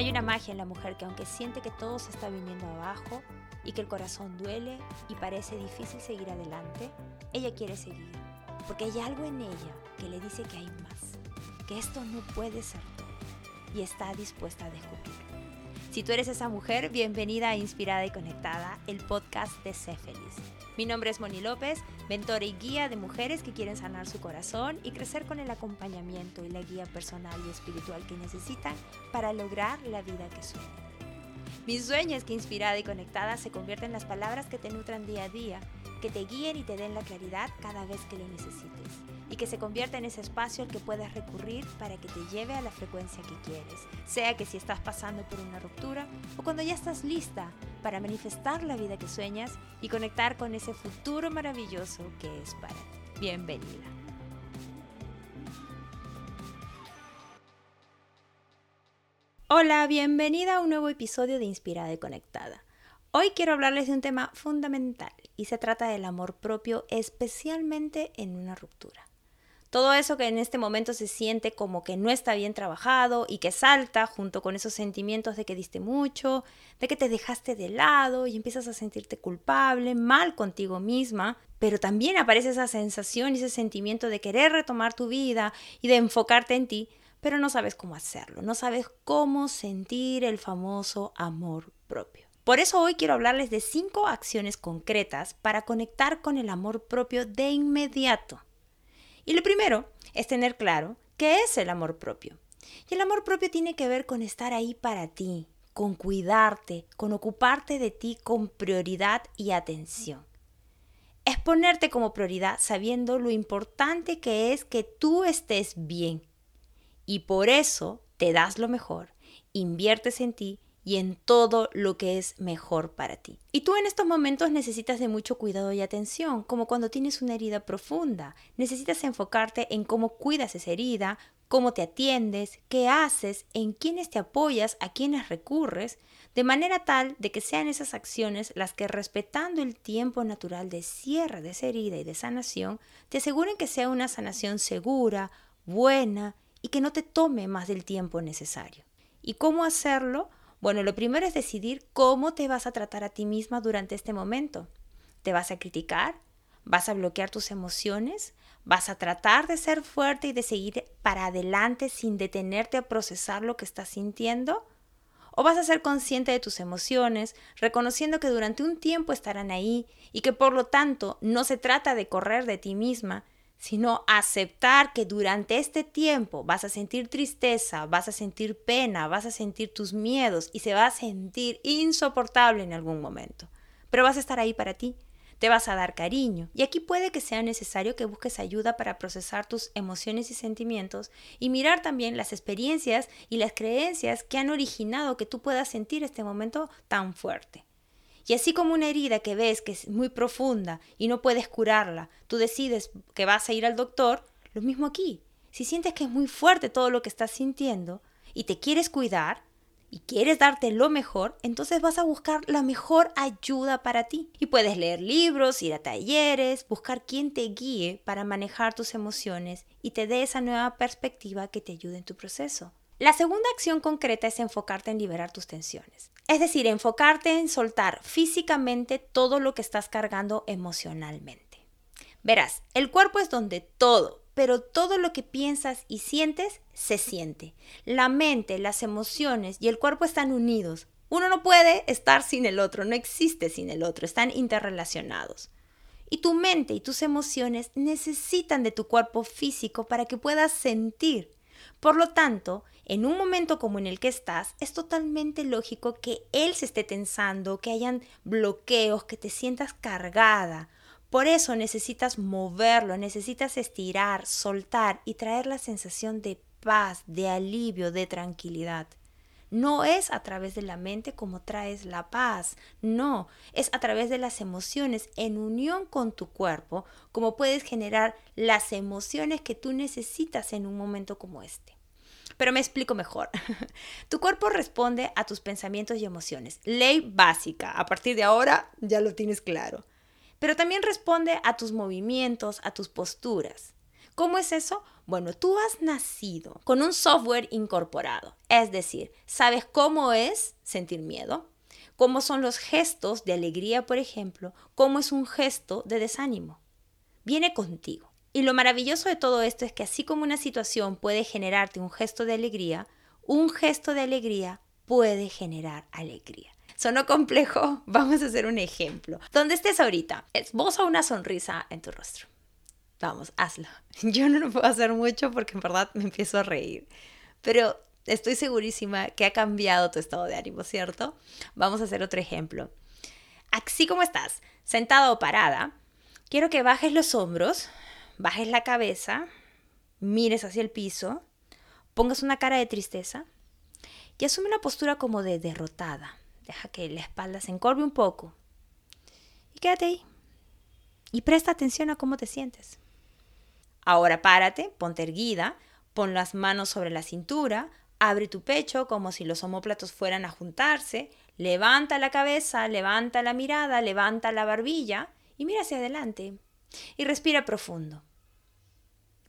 Hay una magia en la mujer que aunque siente que todo se está viniendo abajo y que el corazón duele y parece difícil seguir adelante, ella quiere seguir. Porque hay algo en ella que le dice que hay más, que esto no puede ser todo y está dispuesta a descubrirlo. Si tú eres esa mujer, bienvenida a Inspirada y Conectada, el podcast de Sé Feliz. Mi nombre es Moni López, mentora y guía de mujeres que quieren sanar su corazón y crecer con el acompañamiento y la guía personal y espiritual que necesitan para lograr la vida que sueñan. Mi sueño es que Inspirada y Conectada se convierta en las palabras que te nutran día a día, que te guíen y te den la claridad cada vez que lo necesites y que se convierta en ese espacio al que puedas recurrir para que te lleve a la frecuencia que quieres, sea que si estás pasando por una ruptura o cuando ya estás lista para manifestar la vida que sueñas y conectar con ese futuro maravilloso que es para ti. Bienvenida. Hola, bienvenida a un nuevo episodio de Inspirada y Conectada. Hoy quiero hablarles de un tema fundamental y se trata del amor propio, especialmente en una ruptura. Todo eso que en este momento se siente como que no está bien trabajado y que salta junto con esos sentimientos de que diste mucho, de que te dejaste de lado y empiezas a sentirte culpable, mal contigo misma, pero también aparece esa sensación y ese sentimiento de querer retomar tu vida y de enfocarte en ti, pero no sabes cómo hacerlo, no sabes cómo sentir el famoso amor propio. Por eso hoy quiero hablarles de cinco acciones concretas para conectar con el amor propio de inmediato y lo primero es tener claro qué es el amor propio. Y el amor propio tiene que ver con estar ahí para ti, con cuidarte, con ocuparte de ti con prioridad y atención. Es ponerte como prioridad sabiendo lo importante que es que tú estés bien. Y por eso te das lo mejor, inviertes en ti y en todo lo que es mejor para ti. Y tú en estos momentos necesitas de mucho cuidado y atención, como cuando tienes una herida profunda. Necesitas enfocarte en cómo cuidas esa herida, cómo te atiendes, qué haces, en quiénes te apoyas, a quiénes recurres, de manera tal de que sean esas acciones las que respetando el tiempo natural de cierre de esa herida y de sanación, te aseguren que sea una sanación segura, buena y que no te tome más del tiempo necesario. ¿Y cómo hacerlo? Bueno, lo primero es decidir cómo te vas a tratar a ti misma durante este momento. ¿Te vas a criticar? ¿Vas a bloquear tus emociones? ¿Vas a tratar de ser fuerte y de seguir para adelante sin detenerte a procesar lo que estás sintiendo? ¿O vas a ser consciente de tus emociones, reconociendo que durante un tiempo estarán ahí y que por lo tanto no se trata de correr de ti misma, sino aceptar que durante este tiempo vas a sentir tristeza, vas a sentir pena, vas a sentir tus miedos y se va a sentir insoportable en algún momento. Pero vas a estar ahí para ti, te vas a dar cariño y aquí puede que sea necesario que busques ayuda para procesar tus emociones y sentimientos y mirar también las experiencias y las creencias que han originado que tú puedas sentir este momento tan fuerte. Y así como una herida que ves que es muy profunda y no puedes curarla, tú decides que vas a ir al doctor, lo mismo aquí. Si sientes que es muy fuerte todo lo que estás sintiendo y te quieres cuidar y quieres darte lo mejor, entonces vas a buscar la mejor ayuda para ti. Y puedes leer libros, ir a talleres, buscar quien te guíe para manejar tus emociones y te dé esa nueva perspectiva que te ayude en tu proceso. La segunda acción concreta es enfocarte en liberar tus tensiones. Es decir, enfocarte en soltar físicamente todo lo que estás cargando emocionalmente. Verás, el cuerpo es donde todo, pero todo lo que piensas y sientes se siente. La mente, las emociones y el cuerpo están unidos. Uno no puede estar sin el otro, no existe sin el otro, están interrelacionados. Y tu mente y tus emociones necesitan de tu cuerpo físico para que puedas sentir. Por lo tanto, en un momento como en el que estás, es totalmente lógico que él se esté tensando, que hayan bloqueos, que te sientas cargada. Por eso necesitas moverlo, necesitas estirar, soltar y traer la sensación de paz, de alivio, de tranquilidad. No es a través de la mente como traes la paz, no, es a través de las emociones en unión con tu cuerpo como puedes generar las emociones que tú necesitas en un momento como este. Pero me explico mejor. tu cuerpo responde a tus pensamientos y emociones. Ley básica. A partir de ahora ya lo tienes claro. Pero también responde a tus movimientos, a tus posturas. ¿Cómo es eso? Bueno, tú has nacido con un software incorporado, es decir, sabes cómo es sentir miedo, cómo son los gestos de alegría, por ejemplo, cómo es un gesto de desánimo. Viene contigo. Y lo maravilloso de todo esto es que así como una situación puede generarte un gesto de alegría, un gesto de alegría puede generar alegría. ¿Sonó complejo? Vamos a hacer un ejemplo. Donde estés ahorita, esboza una sonrisa en tu rostro. Vamos, hazlo. Yo no lo puedo hacer mucho porque en verdad me empiezo a reír. Pero estoy segurísima que ha cambiado tu estado de ánimo, ¿cierto? Vamos a hacer otro ejemplo. Así como estás, sentada o parada, quiero que bajes los hombros, bajes la cabeza, mires hacia el piso, pongas una cara de tristeza y asume una postura como de derrotada. Deja que la espalda se encorve un poco. Y quédate ahí. Y presta atención a cómo te sientes. Ahora párate, ponte erguida, pon las manos sobre la cintura, abre tu pecho como si los omóplatos fueran a juntarse, levanta la cabeza, levanta la mirada, levanta la barbilla y mira hacia adelante. Y respira profundo.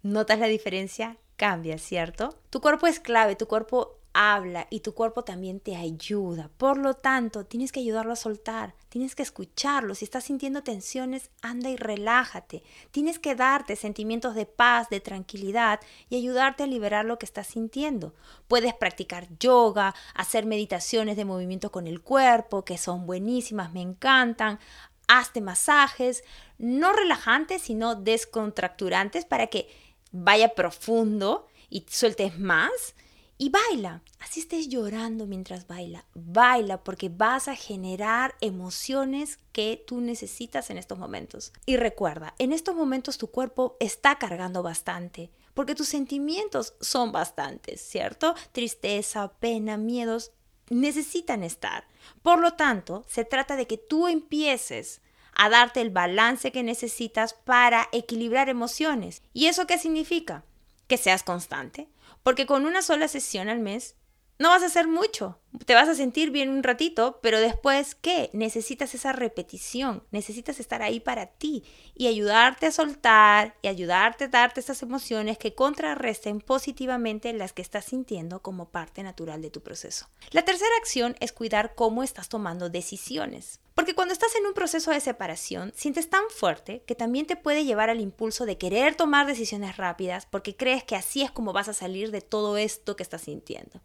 ¿Notas la diferencia? Cambia, ¿cierto? Tu cuerpo es clave, tu cuerpo habla y tu cuerpo también te ayuda. Por lo tanto, tienes que ayudarlo a soltar, tienes que escucharlo. Si estás sintiendo tensiones, anda y relájate. Tienes que darte sentimientos de paz, de tranquilidad y ayudarte a liberar lo que estás sintiendo. Puedes practicar yoga, hacer meditaciones de movimiento con el cuerpo, que son buenísimas, me encantan. Hazte masajes, no relajantes, sino descontracturantes para que vaya profundo y sueltes más y baila. Así estés llorando mientras baila. Baila porque vas a generar emociones que tú necesitas en estos momentos. Y recuerda, en estos momentos tu cuerpo está cargando bastante. Porque tus sentimientos son bastantes, ¿cierto? Tristeza, pena, miedos, necesitan estar. Por lo tanto, se trata de que tú empieces a darte el balance que necesitas para equilibrar emociones. ¿Y eso qué significa? Que seas constante, porque con una sola sesión al mes no vas a hacer mucho. Te vas a sentir bien un ratito, pero después, ¿qué? Necesitas esa repetición, necesitas estar ahí para ti y ayudarte a soltar y ayudarte a darte esas emociones que contrarresten positivamente las que estás sintiendo como parte natural de tu proceso. La tercera acción es cuidar cómo estás tomando decisiones. Porque cuando estás en un proceso de separación, sientes tan fuerte que también te puede llevar al impulso de querer tomar decisiones rápidas porque crees que así es como vas a salir de todo esto que estás sintiendo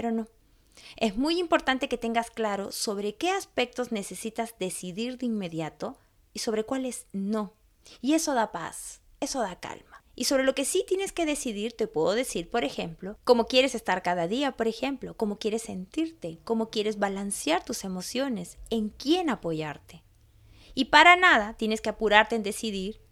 pero no. Es muy importante que tengas claro sobre qué aspectos necesitas decidir de inmediato y sobre cuáles no. Y eso da paz, eso da calma. Y sobre lo que sí tienes que decidir, te puedo decir, por ejemplo, cómo quieres estar cada día, por ejemplo, cómo quieres sentirte, cómo quieres balancear tus emociones, en quién apoyarte. Y para nada tienes que apurarte en decidir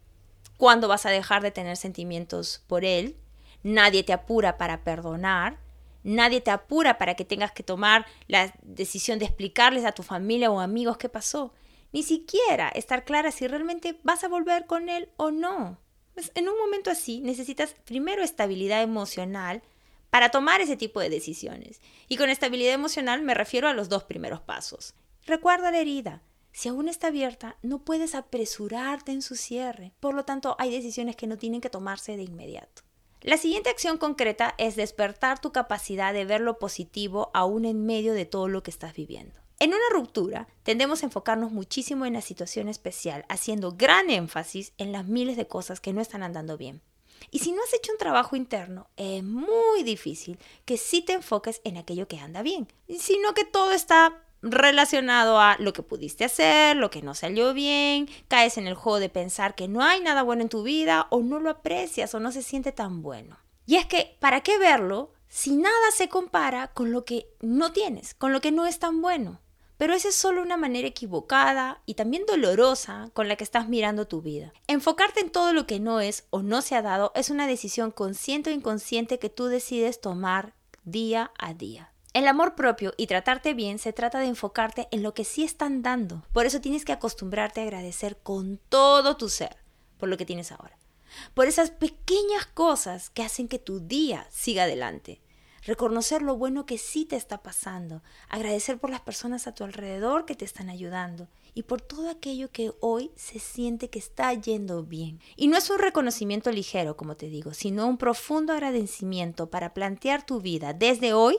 cuándo vas a dejar de tener sentimientos por él. Nadie te apura para perdonar, Nadie te apura para que tengas que tomar la decisión de explicarles a tu familia o amigos qué pasó. Ni siquiera estar clara si realmente vas a volver con él o no. Pues en un momento así necesitas primero estabilidad emocional para tomar ese tipo de decisiones. Y con estabilidad emocional me refiero a los dos primeros pasos. Recuerda la herida. Si aún está abierta, no puedes apresurarte en su cierre. Por lo tanto, hay decisiones que no tienen que tomarse de inmediato. La siguiente acción concreta es despertar tu capacidad de ver lo positivo aún en medio de todo lo que estás viviendo. En una ruptura, tendemos a enfocarnos muchísimo en la situación especial, haciendo gran énfasis en las miles de cosas que no están andando bien. Y si no has hecho un trabajo interno, es muy difícil que sí te enfoques en aquello que anda bien, sino que todo está relacionado a lo que pudiste hacer, lo que no salió bien, caes en el juego de pensar que no hay nada bueno en tu vida o no lo aprecias o no se siente tan bueno. Y es que, ¿para qué verlo si nada se compara con lo que no tienes, con lo que no es tan bueno? Pero esa es solo una manera equivocada y también dolorosa con la que estás mirando tu vida. Enfocarte en todo lo que no es o no se ha dado es una decisión consciente o inconsciente que tú decides tomar día a día. El amor propio y tratarte bien se trata de enfocarte en lo que sí están dando. Por eso tienes que acostumbrarte a agradecer con todo tu ser por lo que tienes ahora. Por esas pequeñas cosas que hacen que tu día siga adelante. Reconocer lo bueno que sí te está pasando. Agradecer por las personas a tu alrededor que te están ayudando. y por todo aquello que hoy se siente que está yendo bien. Y no es un reconocimiento ligero, como te digo, sino un profundo agradecimiento para plantear tu vida desde hoy,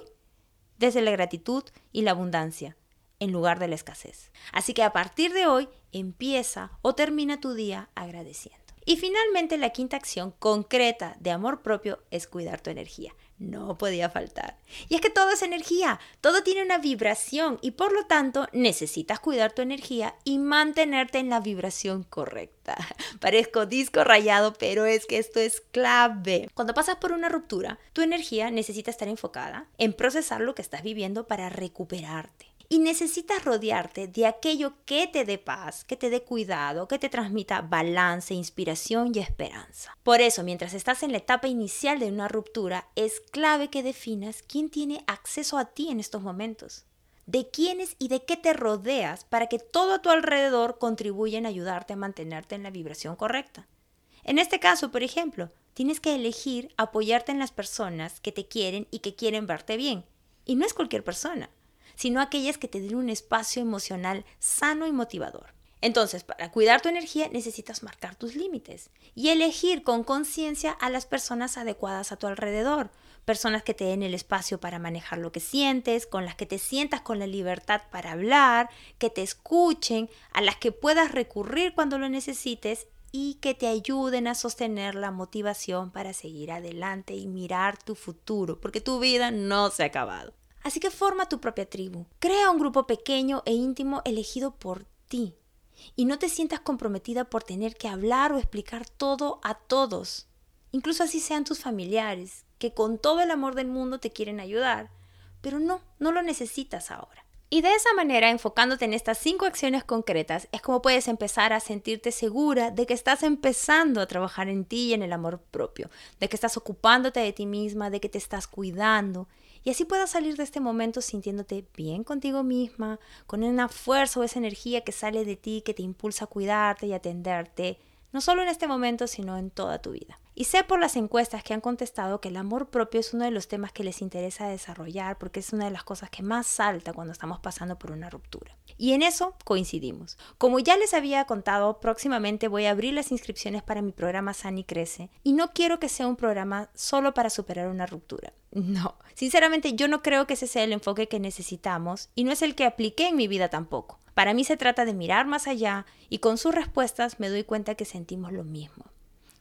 desde la gratitud y la abundancia, en lugar de la escasez. Así que a partir de hoy empieza o termina tu día agradeciendo. Y finalmente la quinta acción concreta de amor propio es cuidar tu energía no podía faltar. Y es que todo es energía, todo tiene una vibración y por lo tanto necesitas cuidar tu energía y mantenerte en la vibración correcta. Parezco disco rayado, pero es que esto es clave. Cuando pasas por una ruptura, tu energía necesita estar enfocada en procesar lo que estás viviendo para recuperarte y necesitas rodearte de aquello que te dé paz, que te dé cuidado, que te transmita balance, inspiración y esperanza. Por eso, mientras estás en la etapa inicial de una ruptura, es clave que definas quién tiene acceso a ti en estos momentos de quiénes y de qué te rodeas para que todo a tu alrededor contribuya en ayudarte a mantenerte en la vibración correcta. En este caso, por ejemplo, tienes que elegir apoyarte en las personas que te quieren y que quieren verte bien. Y no es cualquier persona sino aquellas que te den un espacio emocional sano y motivador. Entonces, para cuidar tu energía necesitas marcar tus límites y elegir con conciencia a las personas adecuadas a tu alrededor, personas que te den el espacio para manejar lo que sientes, con las que te sientas con la libertad para hablar, que te escuchen, a las que puedas recurrir cuando lo necesites y que te ayuden a sostener la motivación para seguir adelante y mirar tu futuro, porque tu vida no se ha acabado. Así que forma tu propia tribu. Crea un grupo pequeño e íntimo elegido por ti. Y no te sientas comprometida por tener que hablar o explicar todo a todos. Incluso así sean tus familiares, que con todo el amor del mundo te quieren ayudar. Pero no, no lo necesitas ahora. Y de esa manera, enfocándote en estas cinco acciones concretas, es como puedes empezar a sentirte segura de que estás empezando a trabajar en ti y en el amor propio, de que estás ocupándote de ti misma, de que te estás cuidando y así puedas salir de este momento sintiéndote bien contigo misma, con una fuerza o esa energía que sale de ti, que te impulsa a cuidarte y atenderte, no solo en este momento, sino en toda tu vida. Y sé por las encuestas que han contestado que el amor propio es uno de los temas que les interesa desarrollar porque es una de las cosas que más salta cuando estamos pasando por una ruptura. Y en eso coincidimos. Como ya les había contado, próximamente voy a abrir las inscripciones para mi programa Sani Crece y no quiero que sea un programa solo para superar una ruptura. No, sinceramente yo no creo que ese sea el enfoque que necesitamos y no es el que apliqué en mi vida tampoco. Para mí se trata de mirar más allá y con sus respuestas me doy cuenta que sentimos lo mismo.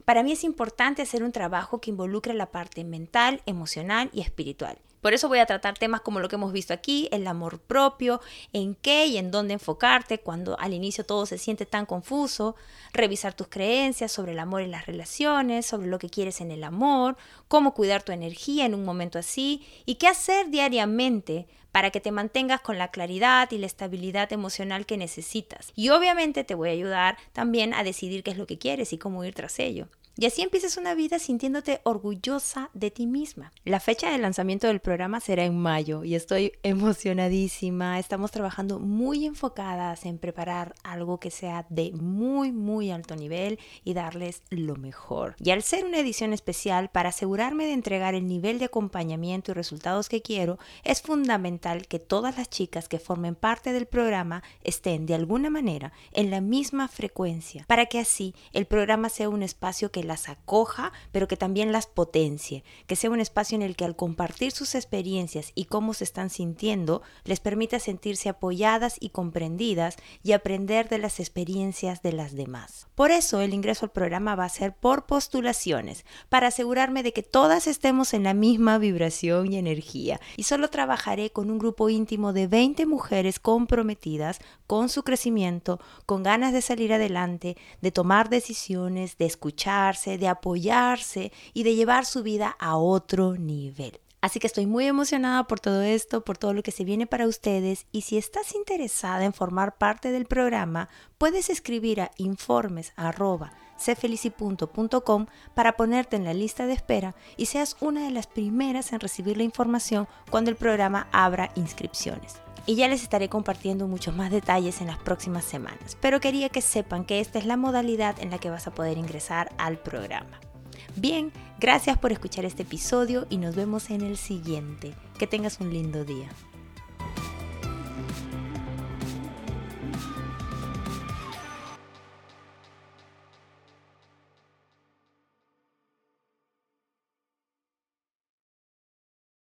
Para mí es importante hacer un trabajo que involucre la parte mental, emocional y espiritual. Por eso voy a tratar temas como lo que hemos visto aquí, el amor propio, en qué y en dónde enfocarte cuando al inicio todo se siente tan confuso, revisar tus creencias sobre el amor y las relaciones, sobre lo que quieres en el amor, cómo cuidar tu energía en un momento así y qué hacer diariamente para que te mantengas con la claridad y la estabilidad emocional que necesitas. Y obviamente te voy a ayudar también a decidir qué es lo que quieres y cómo ir tras ello. Y así empiezas una vida sintiéndote orgullosa de ti misma. La fecha de lanzamiento del programa será en mayo y estoy emocionadísima. Estamos trabajando muy enfocadas en preparar algo que sea de muy, muy alto nivel y darles lo mejor. Y al ser una edición especial, para asegurarme de entregar el nivel de acompañamiento y resultados que quiero, es fundamental que todas las chicas que formen parte del programa estén de alguna manera en la misma frecuencia, para que así el programa sea un espacio que las acoja, pero que también las potencie, que sea un espacio en el que al compartir sus experiencias y cómo se están sintiendo, les permita sentirse apoyadas y comprendidas y aprender de las experiencias de las demás. Por eso el ingreso al programa va a ser por postulaciones, para asegurarme de que todas estemos en la misma vibración y energía. Y solo trabajaré con un grupo íntimo de 20 mujeres comprometidas con su crecimiento, con ganas de salir adelante, de tomar decisiones, de escuchar de apoyarse y de llevar su vida a otro nivel. Así que estoy muy emocionada por todo esto, por todo lo que se viene para ustedes y si estás interesada en formar parte del programa, puedes escribir a informes@cfelici.com para ponerte en la lista de espera y seas una de las primeras en recibir la información cuando el programa abra inscripciones y ya les estaré compartiendo muchos más detalles en las próximas semanas. Pero quería que sepan que esta es la modalidad en la que vas a poder ingresar al programa. Bien, gracias por escuchar este episodio y nos vemos en el siguiente. Que tengas un lindo día.